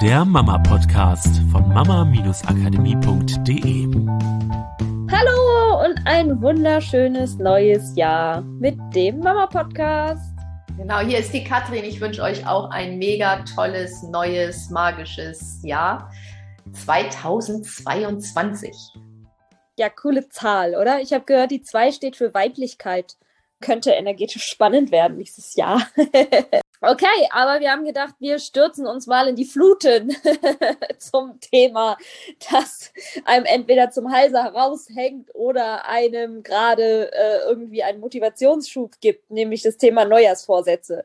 der Mama-Podcast von mama-akademie.de. Hallo und ein wunderschönes neues Jahr mit dem Mama-Podcast. Genau, hier ist die Katrin. Ich wünsche euch auch ein mega tolles, neues, magisches Jahr 2022. Ja, coole Zahl, oder? Ich habe gehört, die 2 steht für Weiblichkeit. Könnte energetisch spannend werden dieses Jahr. Okay, aber wir haben gedacht, wir stürzen uns mal in die Fluten zum Thema, das einem entweder zum Halse heraushängt oder einem gerade äh, irgendwie einen Motivationsschub gibt, nämlich das Thema Neujahrsvorsätze.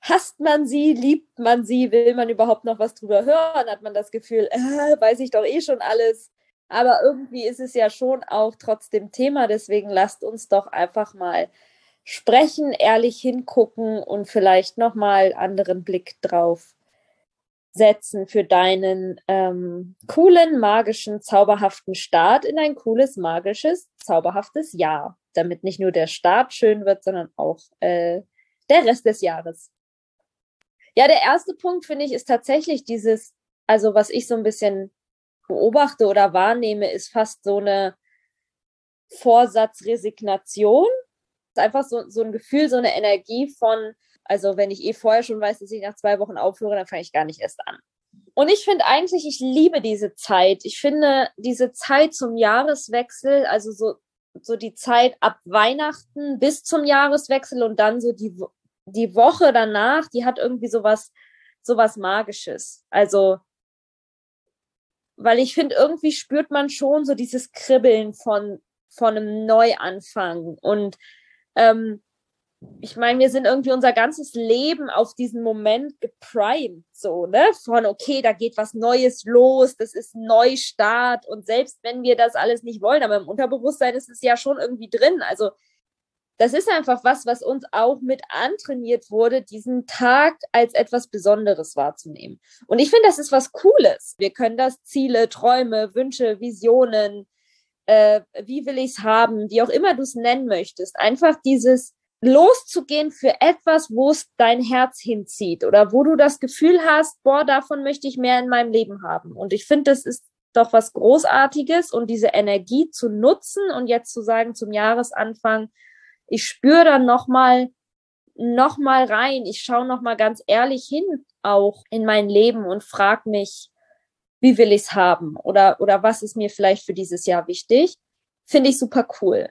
Hasst man sie, liebt man sie, will man überhaupt noch was drüber hören? Hat man das Gefühl, äh, weiß ich doch eh schon alles? Aber irgendwie ist es ja schon auch trotzdem Thema, deswegen lasst uns doch einfach mal sprechen, ehrlich hingucken und vielleicht nochmal anderen Blick drauf setzen für deinen ähm, coolen, magischen, zauberhaften Start in ein cooles, magisches, zauberhaftes Jahr, damit nicht nur der Start schön wird, sondern auch äh, der Rest des Jahres. Ja, der erste Punkt finde ich ist tatsächlich dieses, also was ich so ein bisschen beobachte oder wahrnehme, ist fast so eine Vorsatzresignation einfach so, so ein Gefühl, so eine Energie von, also wenn ich eh vorher schon weiß, dass ich nach zwei Wochen aufhöre, dann fange ich gar nicht erst an. Und ich finde eigentlich, ich liebe diese Zeit. Ich finde diese Zeit zum Jahreswechsel, also so, so die Zeit ab Weihnachten bis zum Jahreswechsel und dann so die, die Woche danach, die hat irgendwie sowas, sowas Magisches. Also, weil ich finde, irgendwie spürt man schon so dieses Kribbeln von, von einem Neuanfang und ähm, ich meine, wir sind irgendwie unser ganzes Leben auf diesen Moment geprimed, so, ne? Von, okay, da geht was Neues los, das ist Neustart. Und selbst wenn wir das alles nicht wollen, aber im Unterbewusstsein ist es ja schon irgendwie drin. Also, das ist einfach was, was uns auch mit antrainiert wurde, diesen Tag als etwas Besonderes wahrzunehmen. Und ich finde, das ist was Cooles. Wir können das Ziele, Träume, Wünsche, Visionen, äh, wie will ich es haben, wie auch immer du es nennen möchtest, einfach dieses loszugehen für etwas, wo es dein Herz hinzieht oder wo du das Gefühl hast, boah, davon möchte ich mehr in meinem Leben haben. Und ich finde, das ist doch was Großartiges und diese Energie zu nutzen und jetzt zu sagen zum Jahresanfang, ich spüre dann nochmal noch mal rein, ich schaue nochmal ganz ehrlich hin auch in mein Leben und frage mich, wie will ich es haben oder, oder was ist mir vielleicht für dieses Jahr wichtig, finde ich super cool.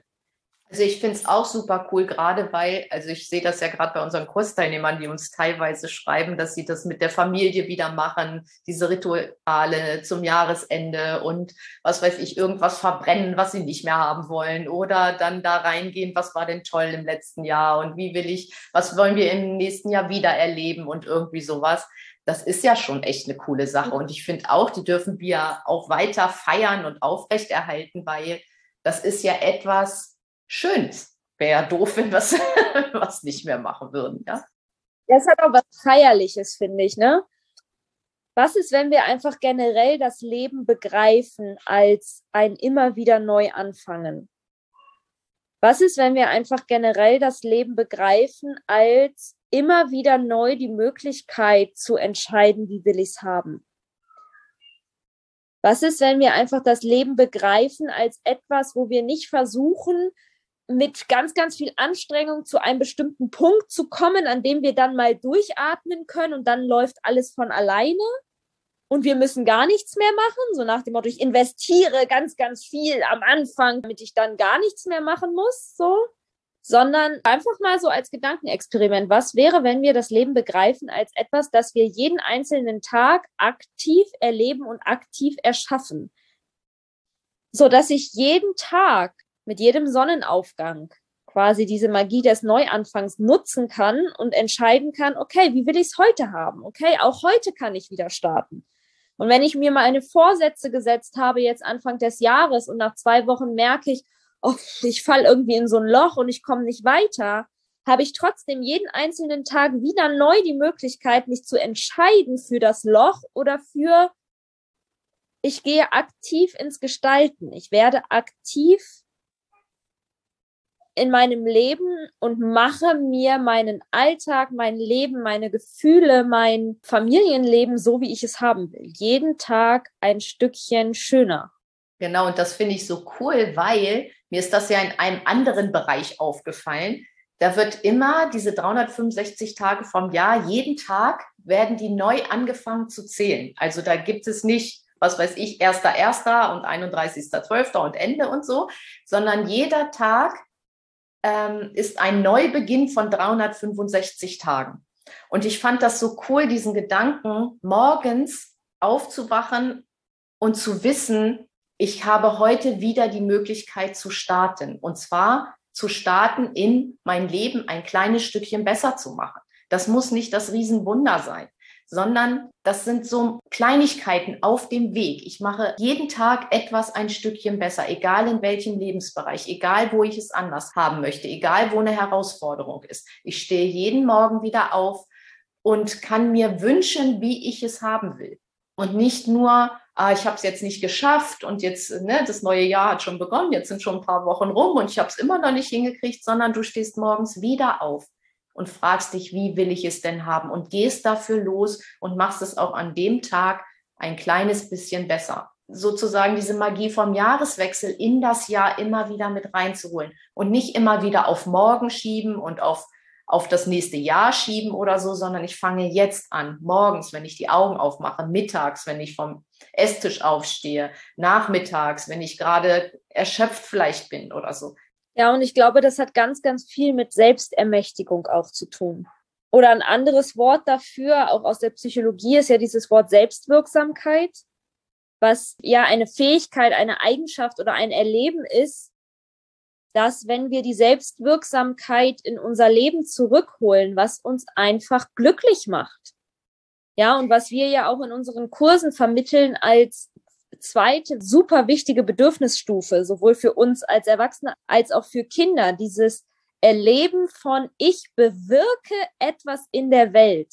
Also ich finde es auch super cool, gerade weil, also ich sehe das ja gerade bei unseren Kursteilnehmern, die uns teilweise schreiben, dass sie das mit der Familie wieder machen, diese Rituale zum Jahresende und was weiß ich, irgendwas verbrennen, was sie nicht mehr haben wollen oder dann da reingehen, was war denn toll im letzten Jahr und wie will ich, was wollen wir im nächsten Jahr wieder erleben und irgendwie sowas das ist ja schon echt eine coole Sache. Und ich finde auch, die dürfen wir auch weiter feiern und aufrechterhalten, weil das ist ja etwas Schönes. Wäre ja doof, wenn wir was nicht mehr machen würden, ja. Das hat auch was Feierliches, finde ich, ne? Was ist, wenn wir einfach generell das Leben begreifen als ein immer wieder neu anfangen? Was ist, wenn wir einfach generell das Leben begreifen als immer wieder neu die Möglichkeit zu entscheiden, wie will ich es haben. Was ist, wenn wir einfach das Leben begreifen als etwas, wo wir nicht versuchen, mit ganz, ganz viel Anstrengung zu einem bestimmten Punkt zu kommen, an dem wir dann mal durchatmen können und dann läuft alles von alleine und wir müssen gar nichts mehr machen, so nach dem Motto, ich investiere ganz, ganz viel am Anfang, damit ich dann gar nichts mehr machen muss, so sondern einfach mal so als Gedankenexperiment. Was wäre, wenn wir das Leben begreifen als etwas, das wir jeden einzelnen Tag aktiv erleben und aktiv erschaffen? So dass ich jeden Tag mit jedem Sonnenaufgang quasi diese Magie des Neuanfangs nutzen kann und entscheiden kann, okay, wie will ich es heute haben? Okay, auch heute kann ich wieder starten. Und wenn ich mir mal eine Vorsätze gesetzt habe, jetzt Anfang des Jahres und nach zwei Wochen merke ich, oh, ich falle irgendwie in so ein Loch und ich komme nicht weiter, habe ich trotzdem jeden einzelnen Tag wieder neu die Möglichkeit, mich zu entscheiden für das Loch oder für, ich gehe aktiv ins Gestalten. Ich werde aktiv in meinem Leben und mache mir meinen Alltag, mein Leben, meine Gefühle, mein Familienleben so, wie ich es haben will. Jeden Tag ein Stückchen schöner. Genau, und das finde ich so cool, weil mir ist das ja in einem anderen Bereich aufgefallen. Da wird immer diese 365 Tage vom Jahr, jeden Tag werden die neu angefangen zu zählen. Also da gibt es nicht, was weiß ich, 1.1. und 31.12. und Ende und so, sondern jeder Tag ähm, ist ein Neubeginn von 365 Tagen. Und ich fand das so cool, diesen Gedanken, morgens aufzuwachen und zu wissen, ich habe heute wieder die Möglichkeit zu starten. Und zwar zu starten, in mein Leben ein kleines Stückchen besser zu machen. Das muss nicht das Riesenwunder sein, sondern das sind so Kleinigkeiten auf dem Weg. Ich mache jeden Tag etwas ein Stückchen besser, egal in welchem Lebensbereich, egal wo ich es anders haben möchte, egal wo eine Herausforderung ist. Ich stehe jeden Morgen wieder auf und kann mir wünschen, wie ich es haben will. Und nicht nur, ah, ich habe es jetzt nicht geschafft und jetzt, ne, das neue Jahr hat schon begonnen, jetzt sind schon ein paar Wochen rum und ich habe es immer noch nicht hingekriegt, sondern du stehst morgens wieder auf und fragst dich, wie will ich es denn haben und gehst dafür los und machst es auch an dem Tag ein kleines bisschen besser. Sozusagen diese Magie vom Jahreswechsel in das Jahr immer wieder mit reinzuholen und nicht immer wieder auf morgen schieben und auf auf das nächste Jahr schieben oder so, sondern ich fange jetzt an, morgens, wenn ich die Augen aufmache, mittags, wenn ich vom Esstisch aufstehe, nachmittags, wenn ich gerade erschöpft vielleicht bin oder so. Ja, und ich glaube, das hat ganz, ganz viel mit Selbstermächtigung auch zu tun. Oder ein anderes Wort dafür, auch aus der Psychologie, ist ja dieses Wort Selbstwirksamkeit, was ja eine Fähigkeit, eine Eigenschaft oder ein Erleben ist, dass wenn wir die Selbstwirksamkeit in unser Leben zurückholen, was uns einfach glücklich macht. Ja, und was wir ja auch in unseren Kursen vermitteln als zweite super wichtige Bedürfnisstufe, sowohl für uns als Erwachsene als auch für Kinder, dieses Erleben von ich bewirke etwas in der Welt.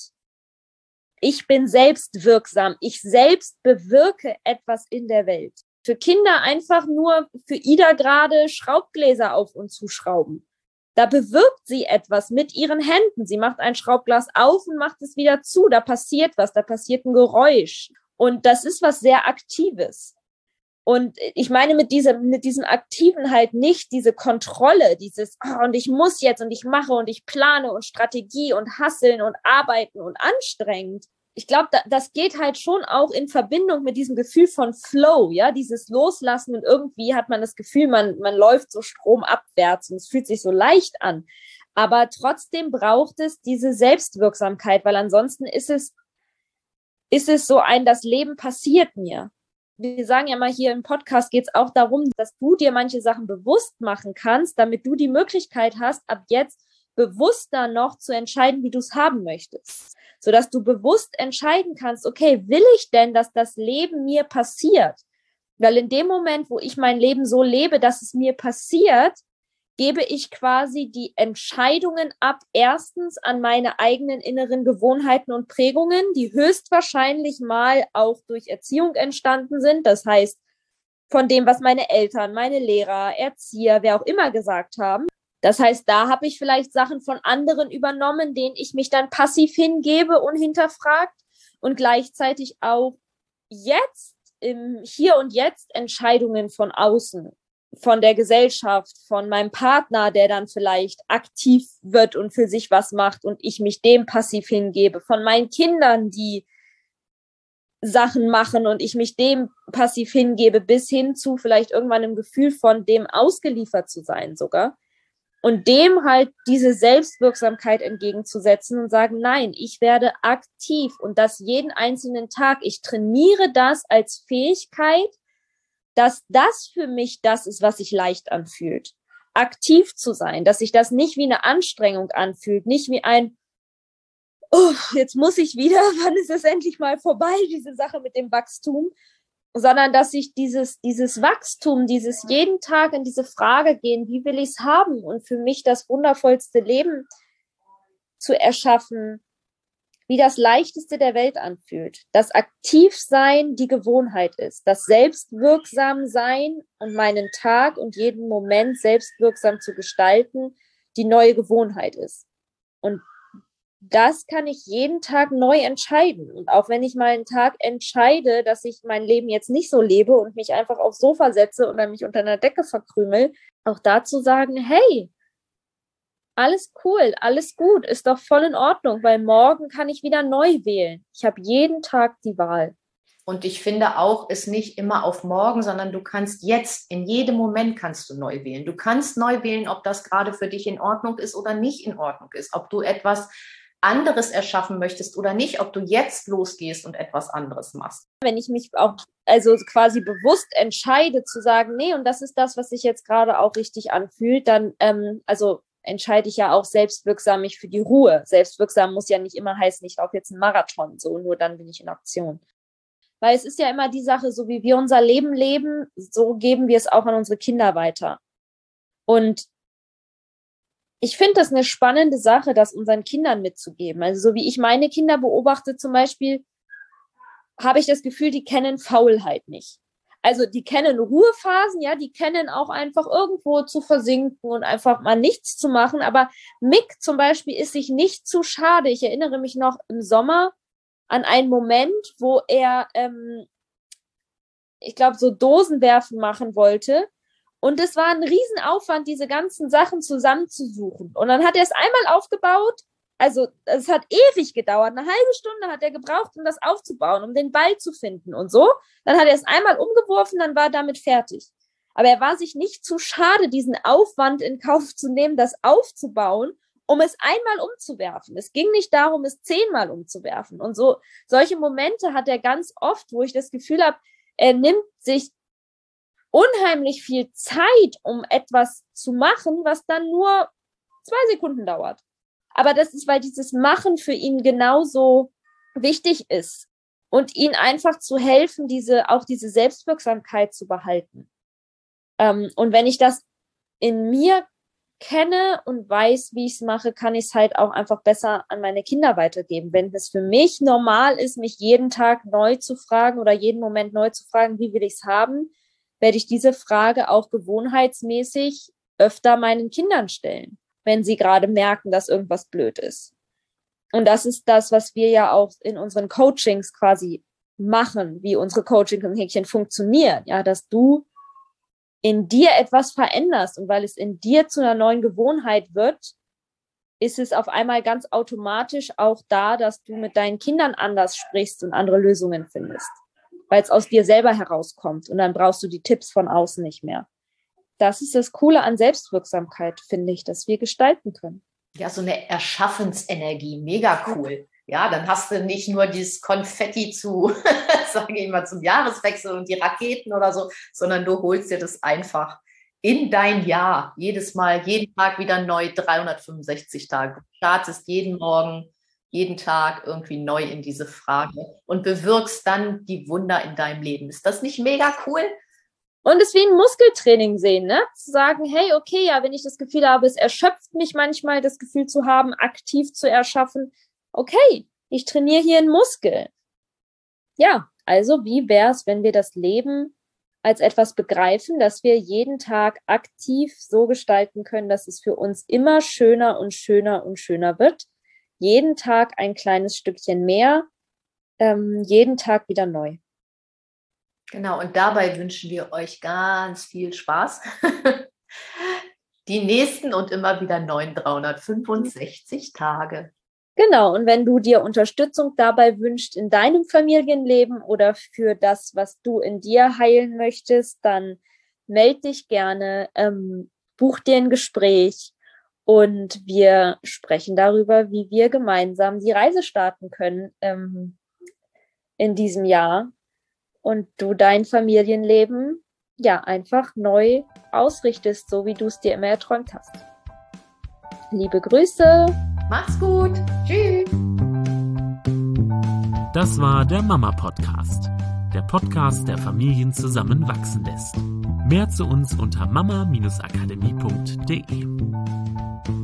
Ich bin selbstwirksam. Ich selbst bewirke etwas in der Welt für Kinder einfach nur für Ida gerade Schraubgläser auf und zuschrauben. Da bewirkt sie etwas mit ihren Händen. Sie macht ein Schraubglas auf und macht es wieder zu. Da passiert was, da passiert ein Geräusch. Und das ist was sehr Aktives. Und ich meine mit diesem, mit diesem Aktiven halt nicht diese Kontrolle, dieses, oh, und ich muss jetzt und ich mache und ich plane und Strategie und hasseln und arbeiten und anstrengend, ich glaube, da, das geht halt schon auch in Verbindung mit diesem Gefühl von Flow, ja, dieses Loslassen und irgendwie hat man das Gefühl, man, man läuft so stromabwärts und es fühlt sich so leicht an. Aber trotzdem braucht es diese Selbstwirksamkeit, weil ansonsten ist es, ist es so ein, das Leben passiert mir. Wir sagen ja mal hier im Podcast geht es auch darum, dass du dir manche Sachen bewusst machen kannst, damit du die Möglichkeit hast, ab jetzt bewusster noch zu entscheiden, wie du es haben möchtest sodass du bewusst entscheiden kannst, okay, will ich denn, dass das Leben mir passiert? Weil in dem Moment, wo ich mein Leben so lebe, dass es mir passiert, gebe ich quasi die Entscheidungen ab, erstens an meine eigenen inneren Gewohnheiten und Prägungen, die höchstwahrscheinlich mal auch durch Erziehung entstanden sind. Das heißt, von dem, was meine Eltern, meine Lehrer, Erzieher, wer auch immer gesagt haben. Das heißt, da habe ich vielleicht Sachen von anderen übernommen, denen ich mich dann passiv hingebe, unhinterfragt und gleichzeitig auch jetzt im Hier und Jetzt Entscheidungen von außen, von der Gesellschaft, von meinem Partner, der dann vielleicht aktiv wird und für sich was macht und ich mich dem passiv hingebe, von meinen Kindern, die Sachen machen und ich mich dem passiv hingebe, bis hin zu vielleicht irgendwann im Gefühl von dem ausgeliefert zu sein sogar und dem halt diese Selbstwirksamkeit entgegenzusetzen und sagen, nein, ich werde aktiv und das jeden einzelnen Tag. Ich trainiere das als Fähigkeit, dass das für mich das ist, was sich leicht anfühlt. Aktiv zu sein, dass sich das nicht wie eine Anstrengung anfühlt, nicht wie ein, oh, jetzt muss ich wieder, wann ist es endlich mal vorbei, diese Sache mit dem Wachstum, sondern dass ich dieses, dieses Wachstum, dieses jeden Tag in diese Frage gehen, wie will ich es haben und für mich das wundervollste Leben zu erschaffen, wie das leichteste der Welt anfühlt. Das Aktivsein die Gewohnheit ist. Das Selbstwirksam sein und meinen Tag und jeden Moment selbstwirksam zu gestalten, die neue Gewohnheit ist. Und das kann ich jeden Tag neu entscheiden. Und auch wenn ich mal einen Tag entscheide, dass ich mein Leben jetzt nicht so lebe und mich einfach aufs Sofa setze oder mich unter einer Decke verkrümel, auch dazu sagen, hey, alles cool, alles gut, ist doch voll in Ordnung, weil morgen kann ich wieder neu wählen. Ich habe jeden Tag die Wahl. Und ich finde auch, ist nicht immer auf morgen, sondern du kannst jetzt, in jedem Moment kannst du neu wählen. Du kannst neu wählen, ob das gerade für dich in Ordnung ist oder nicht in Ordnung ist, ob du etwas anderes erschaffen möchtest oder nicht, ob du jetzt losgehst und etwas anderes machst. Wenn ich mich auch also quasi bewusst entscheide zu sagen, nee, und das ist das, was sich jetzt gerade auch richtig anfühlt, dann ähm, also entscheide ich ja auch selbstwirksam mich für die Ruhe. Selbstwirksam muss ja nicht immer heißen, ich laufe jetzt einen Marathon, so nur dann bin ich in Aktion. Weil es ist ja immer die Sache, so wie wir unser Leben leben, so geben wir es auch an unsere Kinder weiter. Und ich finde das eine spannende Sache, das unseren Kindern mitzugeben. Also so wie ich meine Kinder beobachte zum Beispiel, habe ich das Gefühl, die kennen Faulheit nicht. Also die kennen Ruhephasen, ja, die kennen auch einfach irgendwo zu versinken und einfach mal nichts zu machen. Aber Mick zum Beispiel ist sich nicht zu schade. Ich erinnere mich noch im Sommer an einen Moment, wo er, ähm, ich glaube, so Dosenwerfen machen wollte. Und es war ein Riesenaufwand, diese ganzen Sachen zusammenzusuchen. Und dann hat er es einmal aufgebaut also es hat ewig gedauert. Eine halbe Stunde hat er gebraucht, um das aufzubauen, um den Ball zu finden und so. Dann hat er es einmal umgeworfen, dann war er damit fertig. Aber er war sich nicht zu schade, diesen Aufwand in Kauf zu nehmen, das aufzubauen, um es einmal umzuwerfen. Es ging nicht darum, es zehnmal umzuwerfen. Und so solche Momente hat er ganz oft, wo ich das Gefühl habe, er nimmt sich unheimlich viel Zeit, um etwas zu machen, was dann nur zwei Sekunden dauert. Aber das ist, weil dieses Machen für ihn genauso wichtig ist und ihn einfach zu helfen, diese, auch diese Selbstwirksamkeit zu behalten. Ähm, und wenn ich das in mir kenne und weiß, wie ich es mache, kann ich es halt auch einfach besser an meine Kinder weitergeben. Wenn es für mich normal ist, mich jeden Tag neu zu fragen oder jeden Moment neu zu fragen, wie will ich es haben, werde ich diese Frage auch gewohnheitsmäßig öfter meinen Kindern stellen wenn sie gerade merken, dass irgendwas blöd ist. Und das ist das, was wir ja auch in unseren Coachings quasi machen, wie unsere Coaching-Häkchen funktionieren. Ja, dass du in dir etwas veränderst und weil es in dir zu einer neuen Gewohnheit wird, ist es auf einmal ganz automatisch auch da, dass du mit deinen Kindern anders sprichst und andere Lösungen findest, weil es aus dir selber herauskommt und dann brauchst du die Tipps von außen nicht mehr das ist das Coole an Selbstwirksamkeit, finde ich, dass wir gestalten können. Ja, so eine Erschaffensenergie, mega cool. Ja, dann hast du nicht nur dieses Konfetti zu, sage ich mal, zum Jahreswechsel und die Raketen oder so, sondern du holst dir das einfach in dein Jahr. Jedes Mal, jeden Tag wieder neu, 365 Tage. Du startest jeden Morgen, jeden Tag irgendwie neu in diese Frage und bewirkst dann die Wunder in deinem Leben. Ist das nicht mega cool? Und es wie ein Muskeltraining sehen, ne? Zu sagen, hey, okay, ja, wenn ich das Gefühl habe, es erschöpft mich manchmal, das Gefühl zu haben, aktiv zu erschaffen, okay, ich trainiere hier einen Muskel. Ja, also wie wär's, wenn wir das Leben als etwas begreifen, dass wir jeden Tag aktiv so gestalten können, dass es für uns immer schöner und schöner und schöner wird. Jeden Tag ein kleines Stückchen mehr, ähm, jeden Tag wieder neu. Genau, und dabei wünschen wir euch ganz viel Spaß. Die nächsten und immer wieder neuen 365 Tage. Genau, und wenn du dir Unterstützung dabei wünschst in deinem Familienleben oder für das, was du in dir heilen möchtest, dann melde dich gerne, ähm, buch dir ein Gespräch und wir sprechen darüber, wie wir gemeinsam die Reise starten können ähm, in diesem Jahr und du dein Familienleben ja einfach neu ausrichtest, so wie du es dir immer erträumt hast. Liebe Grüße. Mach's gut. Tschüss. Das war der Mama Podcast. Der Podcast, der Familien zusammenwachsen lässt. Mehr zu uns unter mama-akademie.de.